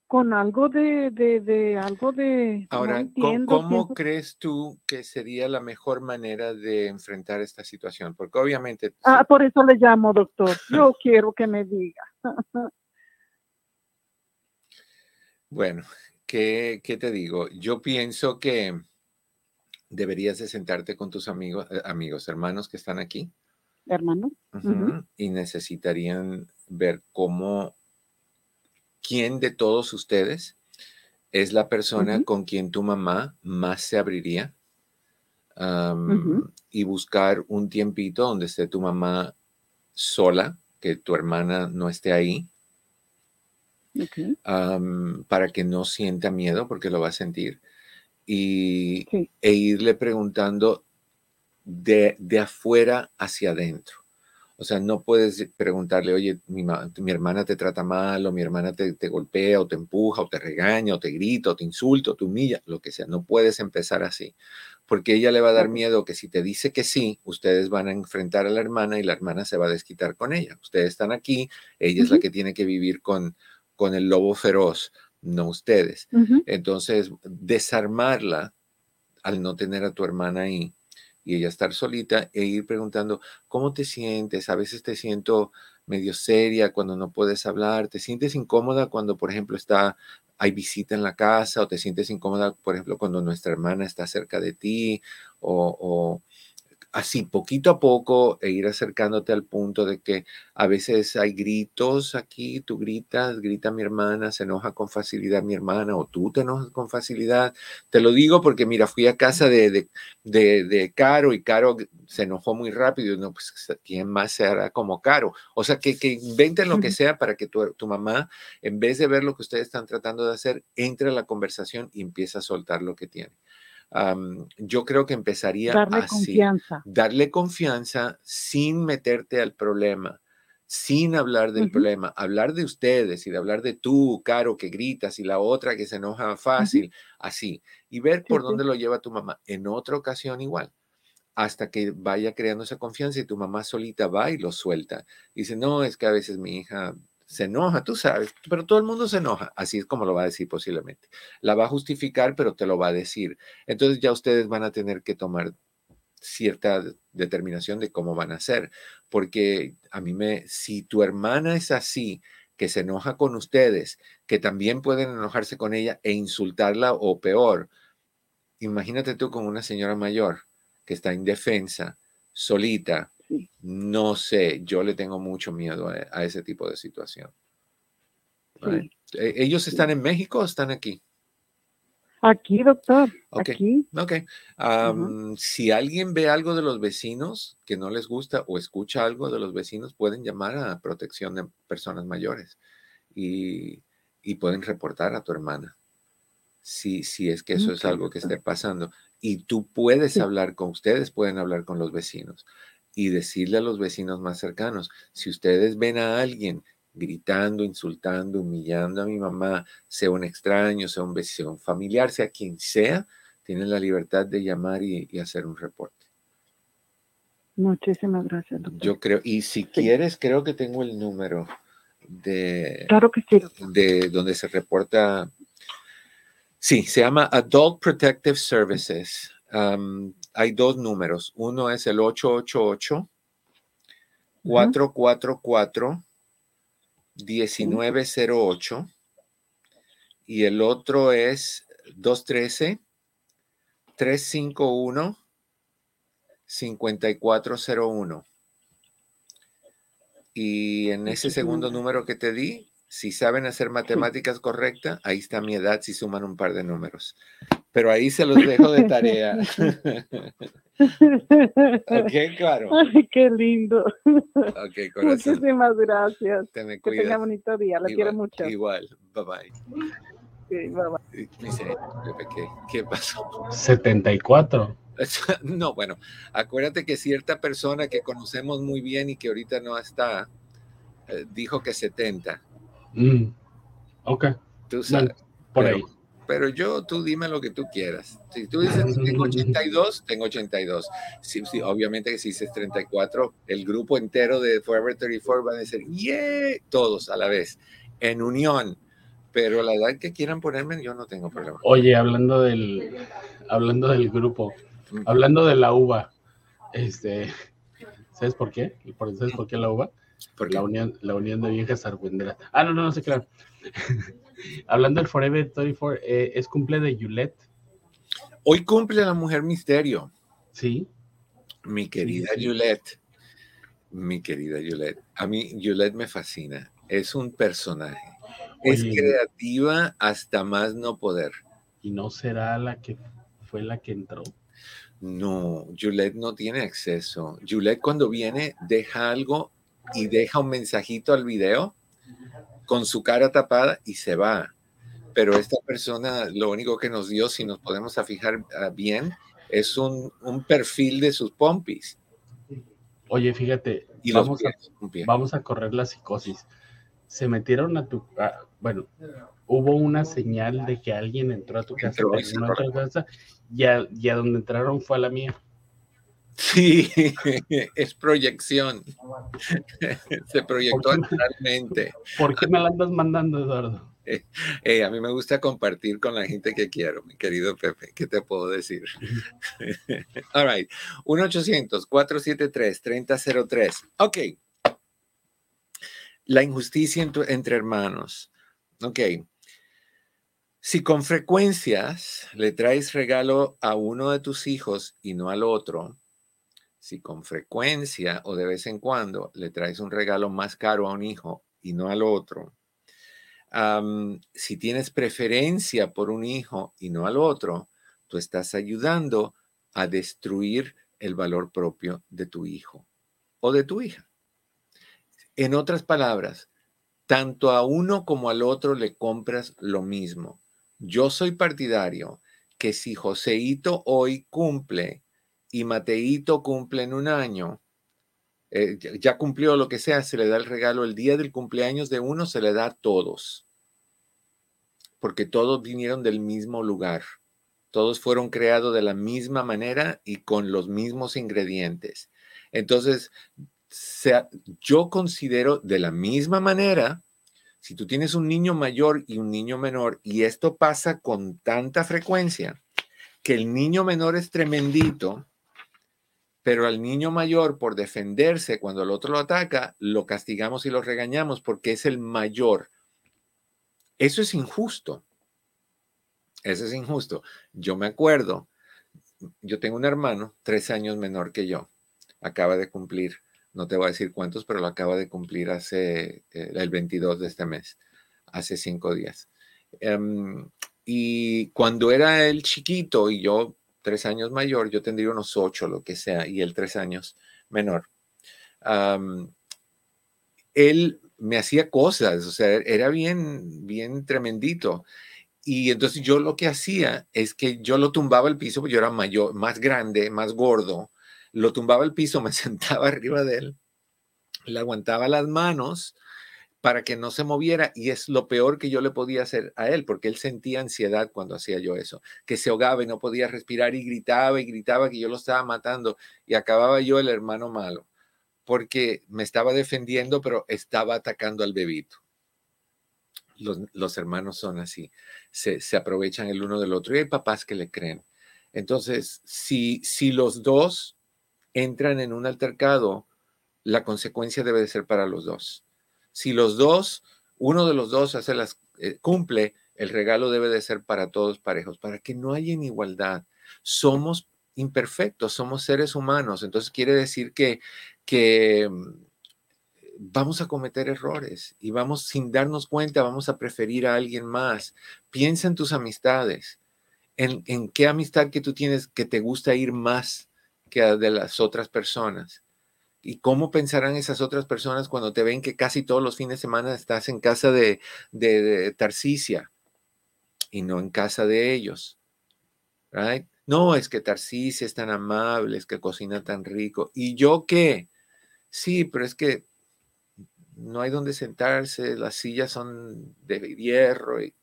con algo de, de, de algo de... Ahora, ¿co- entiendo, ¿cómo pienso- crees tú que sería la mejor manera de enfrentar esta situación? Porque obviamente, Ah, por eso le llamo, doctor. Yo quiero que me diga. bueno, ¿qué, qué te digo? Yo pienso que deberías de sentarte con tus amigos, eh, amigos, hermanos que están aquí Hermano. y necesitarían ver cómo, quién de todos ustedes es la persona con quien tu mamá más se abriría y buscar un tiempito donde esté tu mamá sola, que tu hermana no esté ahí, para que no sienta miedo, porque lo va a sentir, y, Sí. e irle preguntando de, de afuera hacia adentro. O sea, no puedes preguntarle, oye, mi, mi hermana te trata mal, o mi hermana te, te golpea, o te empuja, o te regaña, o te grita, o te insulta, o te humilla, lo que sea. No puedes empezar así, porque ella le va a dar miedo que si te dice que sí, ustedes van a enfrentar a la hermana y la hermana se va a desquitar con ella. Ustedes están aquí, ella es la que tiene que vivir con, con el lobo feroz, no ustedes. Entonces, desarmarla al no tener a tu hermana ahí y ella estar solita e ir preguntando, ¿cómo te sientes? A veces te siento medio seria cuando no puedes hablar, te sientes incómoda cuando, por ejemplo, está hay visita en la casa o te sientes incómoda, por ejemplo, cuando nuestra hermana está cerca de ti o, o así poquito a poco e ir acercándote al punto de que a veces hay gritos aquí, tú gritas, grita mi hermana, se enoja con facilidad mi hermana o tú te enojas con facilidad. Te lo digo porque mira, fui a casa de, de, de, de Caro y Caro se enojó muy rápido. No, pues ¿quién más se hará como Caro? O sea, que, que inventen lo que sea para que tu, tu mamá, en vez de ver lo que ustedes están tratando de hacer, entre a la conversación y empiece a soltar lo que tiene yo creo que empezaría darle así. confianza. Darle confianza sin meterte al problema, sin hablar del problema, hablar de ustedes y de hablar de tú, Caro, que gritas y la otra que se enoja fácil, así, y ver por dónde lo lleva tu mamá. En otra ocasión igual hasta que vaya creando esa confianza y tu mamá solita va y lo suelta. Dice, no, es que a veces mi hija se enoja, tú sabes, pero todo el mundo se enoja, así es como lo va a decir posiblemente. La va a justificar, pero te lo va a decir. Entonces ya ustedes van a tener que tomar cierta determinación de cómo van a hacer, porque a mí me, si tu hermana es así, que se enoja con ustedes, que también pueden enojarse con ella e insultarla o peor, imagínate tú con una señora mayor que está indefensa, solita, no sé, yo le tengo mucho miedo a, ese tipo de situación. ¿E, ¿Ellos están en México o están aquí? Aquí, doctor. Aquí. Ok. Si alguien ve algo de los vecinos que no les gusta o escucha algo de los vecinos, pueden llamar a protección de personas mayores y, pueden reportar a tu hermana. Si, si es que eso es algo que esté pasando y tú puedes hablar con ustedes, pueden hablar con los vecinos y decirle a los vecinos más cercanos, si ustedes ven a alguien gritando, insultando, humillando a mi mamá, sea un extraño, sea un vecino, familiar, sea quien sea, tienen la libertad de llamar y, hacer un reporte. Muchísimas gracias. Doctor. Yo creo, y si quieres, creo que tengo el número de, claro que sí. de donde se reporta Sí, se llama Adult Protective Services. Hay dos números. Uno es el 888 444 1908 y el otro es 213 351 5401. Y en ese segundo número que te di, si saben hacer matemáticas correctas, ahí está mi edad si suman un par de números. Pero ahí se los dejo de tarea. ok, claro. Ay, qué lindo. Ok, corazón. Muchísimas gracias. Te me que tenga bonito día. La quiero mucho. Igual. Bye bye. Sí, bye bye. ¿qué, ¿qué pasó? 74. No, bueno, acuérdate que cierta persona que conocemos muy bien y que ahorita no está, eh, dijo que 70. Mm, ok. Tú sabes. por ahí. Pero yo, tú dime lo que tú quieras. Si tú dices tengo 82, tengo 82. Sí, sí, obviamente que si dices 34, el grupo entero de Forever 34 va a decir, ¡yeah! Todos a la vez, en unión. Pero la edad que quieran ponerme, yo no tengo problema. Oye, hablando del, hablando del grupo, hablando de la uva, este, ¿sabes por qué? ¿Sabes por qué la uva? La unión, la unión de viejas argüenderas. Ah, no, no, no sé claro. Hablando del Forever 34, eh, es cumple de Yulet. Hoy cumple la mujer misterio. Sí. Mi querida Yulet. Mi querida Yulet. A mí Yulet me fascina. Es un personaje. es creativa hasta más no poder. ¿Y no será la que fue la que entró? No, Juliet no tiene acceso. Juliet cuando viene deja algo y deja un mensajito al video con su cara tapada y se va. Pero esta persona lo único que nos dio, si nos podemos fijar ah, bien, es un, perfil de sus pompis. Oye, fíjate, y vamos, a, vamos a correr la psicosis. Se metieron a tu... bueno, hubo una señal de que alguien entró a tu casa, casa y a donde entraron fue a la mía. Sí, es proyección. Se proyectó actualmente. ¿Por qué me la andas mandando, Eduardo? Eh, a mí me gusta compartir con la gente que quiero, mi querido Pepe. ¿Qué te puedo decir? All right. 1-800-473-3003. Ok. La injusticia entre hermanos. Ok. Si con frecuencias le traes regalo a uno de tus hijos y no al otro, si con frecuencia o de vez en cuando le traes un regalo más caro a un hijo y no al otro, si tienes preferencia por un hijo y no al otro, tú estás ayudando a destruir el valor propio de tu hijo o de tu hija. En otras palabras, tanto a uno como al otro le compras lo mismo. Yo soy partidario que si Joseito hoy cumple y Mateito cumple en un año, eh, ya cumplió lo que sea, se le da el regalo el día del cumpleaños de uno, se le da a todos, porque todos vinieron del mismo lugar, todos fueron creados de la misma manera y con los mismos ingredientes. Entonces, yo considero de la misma manera, si tú tienes un niño mayor y un niño menor, y esto pasa con tanta frecuencia, que el niño menor es tremendito, pero al niño mayor, por defenderse cuando el otro lo ataca, lo castigamos y lo regañamos porque es el mayor. Eso es injusto. Eso es injusto. Yo me acuerdo, yo tengo un hermano tres años menor que yo. Acaba de cumplir, no te voy a decir cuántos, pero lo acaba de cumplir hace eh, el 22 de este mes, hace cinco días. Em, y cuando era el chiquito y yo tres años mayor, yo tendría unos ocho, lo que sea, y él tres años menor. él me hacía cosas, o sea, era bien, bien tremendito. Y entonces yo lo que hacía es que yo lo tumbaba al piso, porque yo era mayor, más grande, más gordo, lo tumbaba al piso, me sentaba arriba de él, le aguantaba las manos para que no se moviera y es lo peor que yo le podía hacer a él, porque él sentía ansiedad cuando hacía yo eso, que se ahogaba y no podía respirar y gritaba y gritaba que yo lo estaba matando y acababa yo el hermano malo, porque me estaba defendiendo, pero estaba atacando al bebito. Los, hermanos son así, se, se, aprovechan el uno del otro y hay papás que le creen. Entonces, si, si los dos entran en un altercado, la consecuencia debe de ser para los dos si los dos, uno de los dos hace las, eh, cumple, el regalo debe de ser para todos parejos, para que no haya igualdad. Somos imperfectos, somos seres humanos, entonces quiere decir que, que mm, vamos a cometer errores y vamos sin darnos cuenta, vamos a preferir a alguien más. Piensa en tus amistades, en, en qué amistad que tú tienes que te gusta ir más que a de las otras personas. ¿Y cómo pensarán esas otras personas cuando te ven que casi todos los fines de semana estás en casa de, de, y no en casa de ellos? No, es que Tarsicia es tan amable, es que cocina tan rico. ¿Y yo qué? Sí, pero es que no hay donde sentarse, las sillas son de hierro. Y...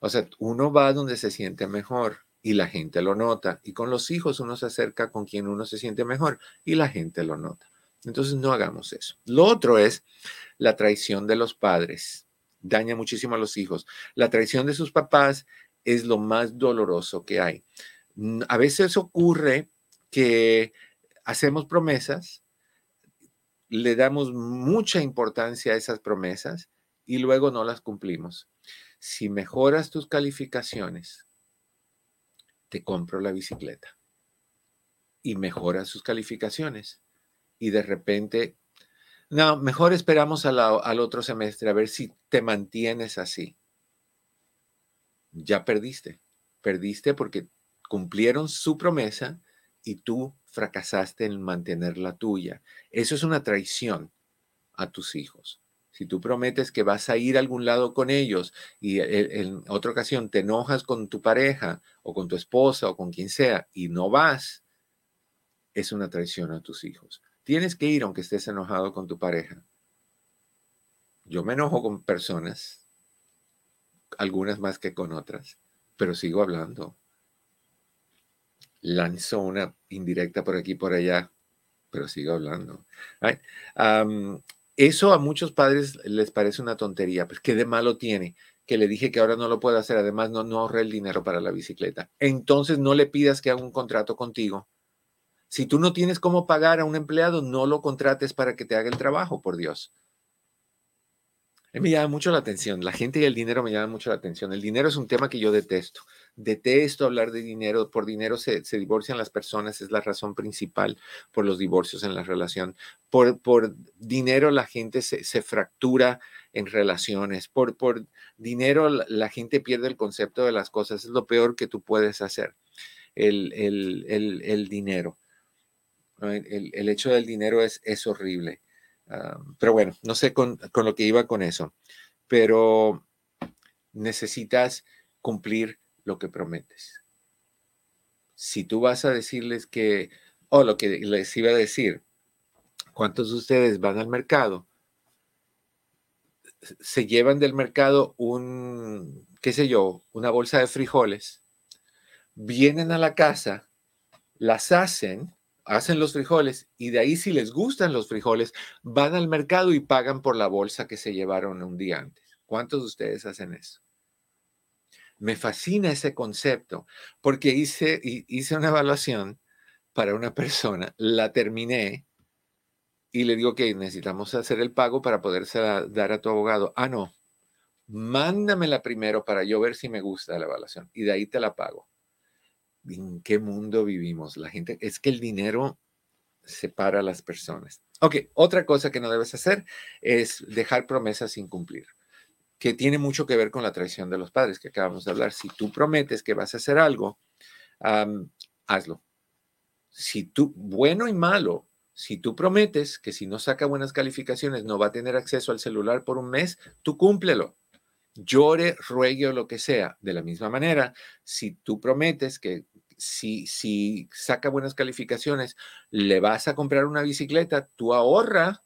O sea, uno va donde se siente mejor y la gente lo nota. Y con los hijos uno se acerca con quien uno se siente mejor y la gente lo nota. Entonces no hagamos eso. Lo otro es la traición de los padres. Daña muchísimo a los hijos. La traición de sus papás es lo más doloroso que hay. A veces ocurre que hacemos promesas, le damos mucha importancia a esas promesas y luego no las cumplimos. Si mejoras tus calificaciones, te compro la bicicleta. Y mejora sus calificaciones. Y de repente, no, mejor esperamos al otro semestre a ver si te mantienes así. Ya perdiste. Perdiste porque cumplieron su promesa y tú fracasaste en mantener la tuya. Eso es una traición a tus hijos. Si tú prometes que vas a ir a algún lado con ellos y e, en otra ocasión te enojas con tu pareja o con tu esposa o con quien sea y no vas, es una traición a tus hijos. Tienes que ir aunque estés enojado con tu pareja. Yo me enojo con personas, algunas más que con otras, pero sigo hablando. Lanzo una indirecta por aquí por allá, pero sigo hablando. Eso a muchos padres les parece una tontería, pues ¿qué de malo tiene? Que le dije que ahora no lo puedo hacer, además no, no ahorré el dinero para la bicicleta. Entonces no le pidas que haga un contrato contigo. Si tú no tienes cómo pagar a un empleado, no lo contrates para que te haga el trabajo, por Dios. Me llama mucho la atención. La gente y el dinero me llama mucho la atención. El dinero es un tema que yo detesto detesto hablar de dinero, por dinero se, divorcian las personas, es la razón principal por los divorcios en la relación. Por, por dinero la gente se, fractura en relaciones, por, por dinero la, gente pierde el concepto de las cosas, es lo peor que tú puedes hacer, el, el, dinero. El, hecho del dinero es, es horrible. Ah, pero bueno, no sé con, con lo que iba con eso, pero necesitas cumplir lo que prometes. Si tú vas a decirles que, o lo que les iba a decir, ¿cuántos de ustedes van al mercado? Se llevan del mercado un, qué sé yo, una bolsa de frijoles, vienen a la casa, las hacen, hacen los frijoles y de ahí si les gustan los frijoles, van al mercado y pagan por la bolsa que se llevaron un día antes. ¿Cuántos de ustedes hacen eso? Me fascina ese concepto porque hice, hice una evaluación para una persona, la terminé y le digo que necesitamos hacer el pago para poderse dar a tu abogado. Ah, no, mándamela primero para yo ver si me gusta la evaluación y de ahí te la pago. ¿En qué mundo vivimos? La gente, es que el dinero separa a las personas. Ok, otra cosa que no debes hacer es dejar promesas sin cumplir, que tiene mucho que ver con la traición de los padres que acabamos de hablar. Si tú prometes que vas a hacer algo, hazlo. Si tú, bueno y malo, si tú prometes que si no saca buenas calificaciones no va a tener acceso al celular por un mes, tú cúmplelo llore, ruegue o lo que sea. De la misma manera, si tú prometes que si, si saca buenas calificaciones, le vas a comprar una bicicleta, tú ahorra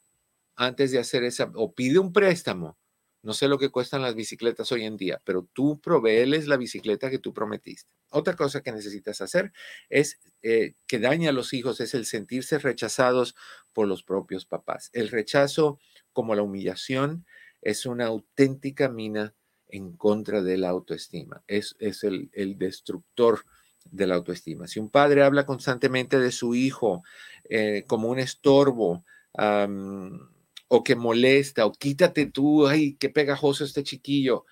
antes de hacer esa, o pide un préstamo. No sé lo que cuestan las bicicletas hoy en día, pero tú proveeles la bicicleta que tú prometiste. Otra cosa que necesitas hacer es eh, que daña a los hijos, es el sentirse rechazados por los propios papás. El rechazo, como la humillación, es una auténtica mina en contra de la autoestima. Es, es el, destructor de la autoestima. Si un padre habla constantemente de su hijo eh, como un estorbo, o que molesta, o quítate tú, ay, qué pegajoso este chiquillo,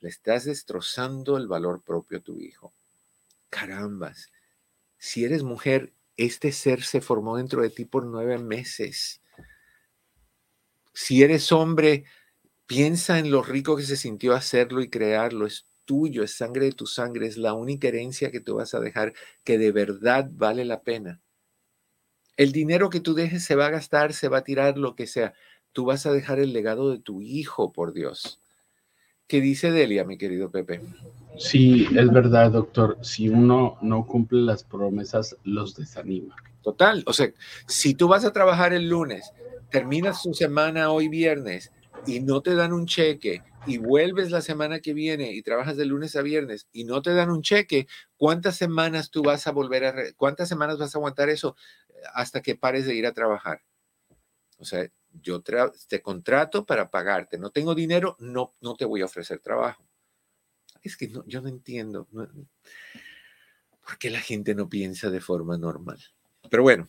le estás destrozando el valor propio a tu hijo. Carambas, si eres mujer, este ser se formó dentro de ti por nueve meses. Si eres hombre, Piensa en lo rico que se sintió hacerlo y crearlo. Es tuyo, es sangre de tu sangre, es la única herencia que tú vas a dejar que de verdad vale la pena. El dinero que tú dejes se va a gastar, se va a tirar, lo que sea. Tú vas a dejar el legado de tu hijo, por Dios. ¿Qué dice Delia, mi querido Pepe? Sí, es verdad, doctor. Si uno no cumple las promesas, los desanima. Total. O sea, si tú vas a trabajar el lunes, terminas tu semana hoy viernes y no te dan un cheque y vuelves la semana que viene y trabajas de lunes a viernes y no te dan un cheque, ¿cuántas semanas tú vas a volver a, cuántas semanas vas a aguantar eso eh, hasta que pares de ir a trabajar? O sea, yo te contrato para pagarte, no tengo dinero, no, no te voy a ofrecer trabajo. Es que yo no entiendo por qué la gente no piensa de forma normal. Pero bueno,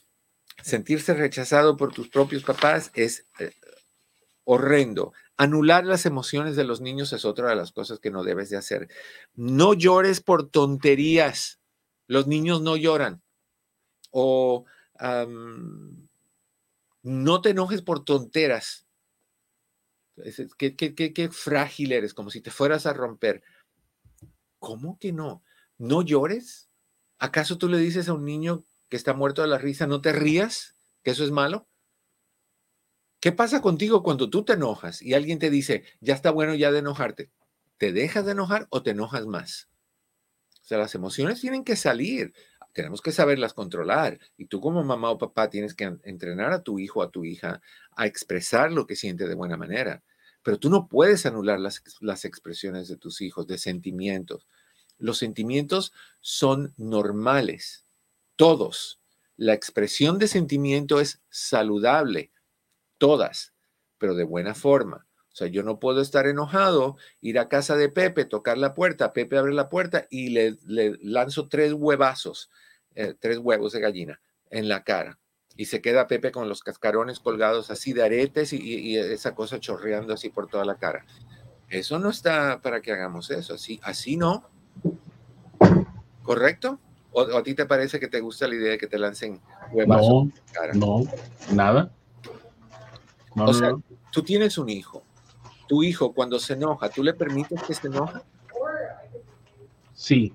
sentirse rechazado por tus propios papás es eh, horrendo. Anular las emociones de los niños es otra de las cosas que no debes de hacer. No llores por tonterías. Los niños no lloran. O no te enojes por tonteras. Qué, frágil eres, como si te fueras a romper. ¿Cómo que no? ¿No llores? ¿Acaso tú le dices a un niño que está muerto de la risa, no te rías? ¿Que eso es malo? ¿Qué pasa contigo cuando tú te enojas y alguien te dice, ya está bueno ya de enojarte? ¿Te dejas de enojar o te enojas más? O sea, las emociones tienen que salir. Tenemos que saberlas controlar. Y tú como mamá o papá tienes que entrenar a tu hijo o a tu hija a expresar lo que siente de buena manera. Pero tú no puedes anular las, las expresiones de tus hijos, de sentimientos. Los sentimientos son normales, todos. La expresión de sentimiento es saludable todas, pero de buena forma. O sea, yo no puedo estar enojado, ir a casa de Pepe, tocar la puerta, Pepe abre la puerta y le, lanzo tres huevazos, eh, tres huevos de gallina en la cara. Y se queda Pepe con los cascarones colgados así de aretes y, esa cosa chorreando así por toda la cara. Eso no está para que hagamos eso, así, así no. ¿Correcto? ¿O, a ti te parece que te gusta la idea de que te lancen huevazos no, en la cara? No, nada o sea, tú tienes un hijo. Tu hijo cuando se enoja, ¿tú le permites que se enoja? Sí.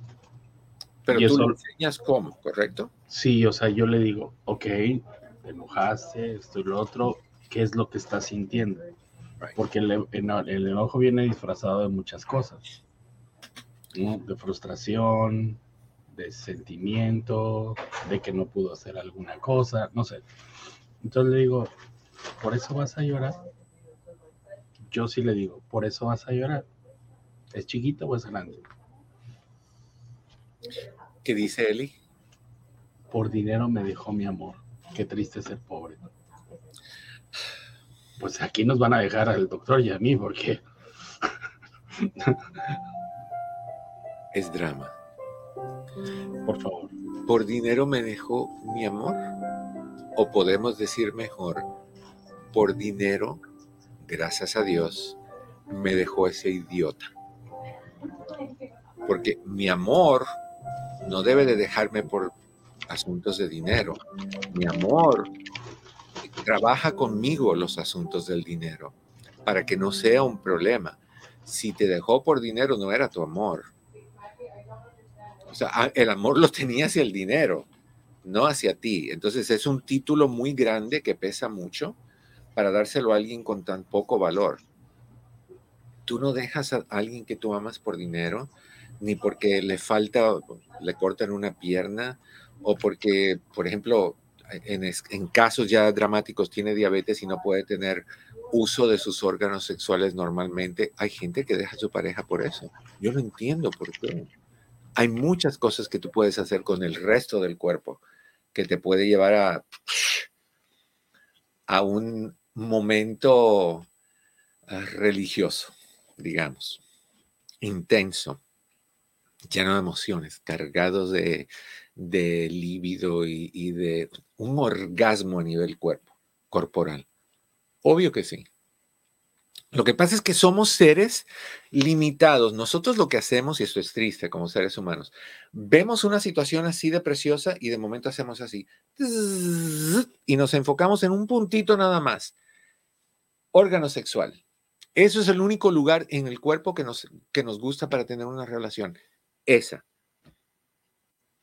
Pero tú le enseñas cómo, ¿correcto? Sí, o sea, yo le digo, ok, te enojaste, esto y lo otro, ¿qué es lo que estás sintiendo? Porque el, enojo viene disfrazado de muchas cosas. De frustración, de sentimiento, de que no pudo hacer alguna cosa, no sé. Entonces le digo, ¿por eso vas a llorar? Yo sí le digo, ¿por eso vas a llorar? ¿Es chiquito o es grande? ¿Qué dice Eli? Por dinero me dejó mi amor. Qué triste ser pobre. Pues aquí nos van a dejar al doctor y a mí, porque es drama. Por favor. ¿Por dinero me dejó mi amor? O podemos decir mejor, por dinero, gracias a Dios, me dejó ese idiota. Porque mi amor no debe de dejarme por asuntos de dinero. Mi amor trabaja conmigo los asuntos del dinero para que no sea un problema. Si te dejó por dinero, no era tu amor. O sea, el amor lo tenía hacia el dinero, no hacia ti. Entonces es un título muy grande que pesa mucho para dárselo a alguien con tan poco valor. Tú no dejas a alguien que tú amas por dinero, ni porque le falta, le cortan una pierna, o porque, por ejemplo, en, casos ya dramáticos tiene diabetes y no puede tener uso de sus órganos sexuales normalmente, hay gente que deja a su pareja por eso. Yo no entiendo por qué. Hay muchas cosas que tú puedes hacer con el resto del cuerpo que te puede llevar a, a un momento ah, religioso, digamos, intenso, lleno de emociones, cargados de, de líbido y, de un orgasmo a nivel cuerpo, corporal. Obvio que sí. Lo que pasa es que somos seres limitados. Nosotros lo que hacemos, y esto es triste como seres humanos, vemos una situación así de preciosa y de momento hacemos así. Y nos enfocamos en un puntito nada más. Órgano sexual. Eso es el único lugar en el cuerpo que nos, que nos gusta para tener una relación. Esa.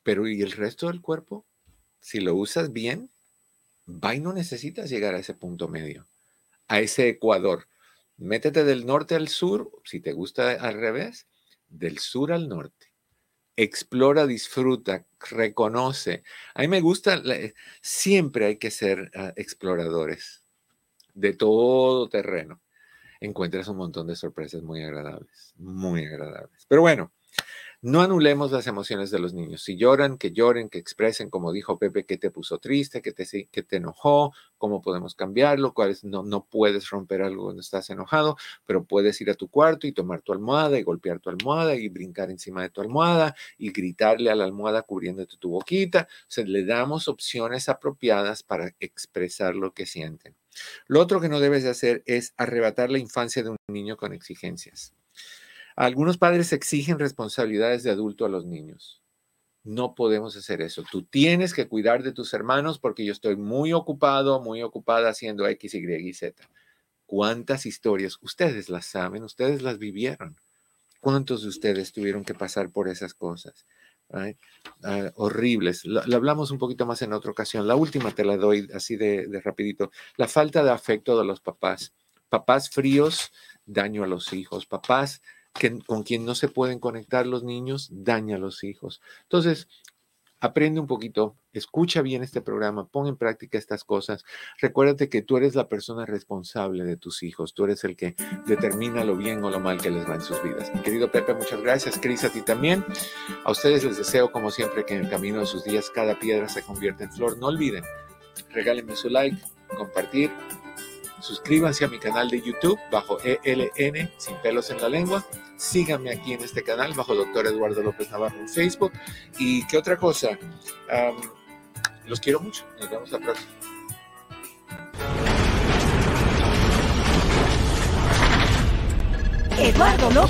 Pero ¿y el resto del cuerpo? Si lo usas bien, va y no necesitas llegar a ese punto medio, a ese ecuador. Métete del norte al sur, si te gusta al revés, del sur al norte. Explora, disfruta, reconoce. A mí me gusta, siempre hay que ser ah, exploradores de todo terreno. Encuentras un montón de sorpresas muy agradables, muy agradables. Pero bueno, no anulemos las emociones de los niños. Si lloran, que lloren, que expresen, como dijo Pepe, que te puso triste, que te, que te enojó, cómo podemos cambiarlo, cuáles no, no puedes romper algo cuando estás enojado, pero puedes ir a tu cuarto y tomar tu almohada y golpear tu almohada y brincar encima de tu almohada y gritarle a la almohada cubriéndote tu boquita. O sea, le damos opciones apropiadas para expresar lo que sienten. Lo otro que no debes de hacer es arrebatar la infancia de un niño con exigencias. Algunos padres exigen responsabilidades de adulto a los niños. No podemos hacer eso. Tú tienes que cuidar de tus hermanos porque yo estoy muy ocupado, muy ocupada haciendo X, Y y Z. ¿Cuántas historias? Ustedes las saben, ustedes las vivieron. ¿Cuántos de ustedes tuvieron que pasar por esas cosas? Ah, horribles. Lo, hablamos un poquito más en otra ocasión. La última te la doy así de, rapidito. La falta de afecto de los papás. Papás fríos, daño a los hijos. Papás con quien no se pueden conectar los niños, daña a los hijos. Entonces, aprende un poquito, escucha bien este programa, pon en práctica estas cosas. Recuérdate que tú eres la persona responsable de tus hijos, tú eres el que determina lo bien o lo mal que les va en sus vidas. Mi querido Pepe, muchas gracias. Cris, a ti también. A ustedes les deseo, como siempre, que en el camino de sus días cada piedra se convierta en flor. No olviden, regálenme su like, compartir Suscríbanse a mi canal de YouTube bajo ELN, sin pelos en la lengua. Síganme aquí en este canal bajo Doctor Eduardo López Navarro en Facebook. Y qué otra cosa, los quiero mucho. Nos vemos la próxima. Eduardo López.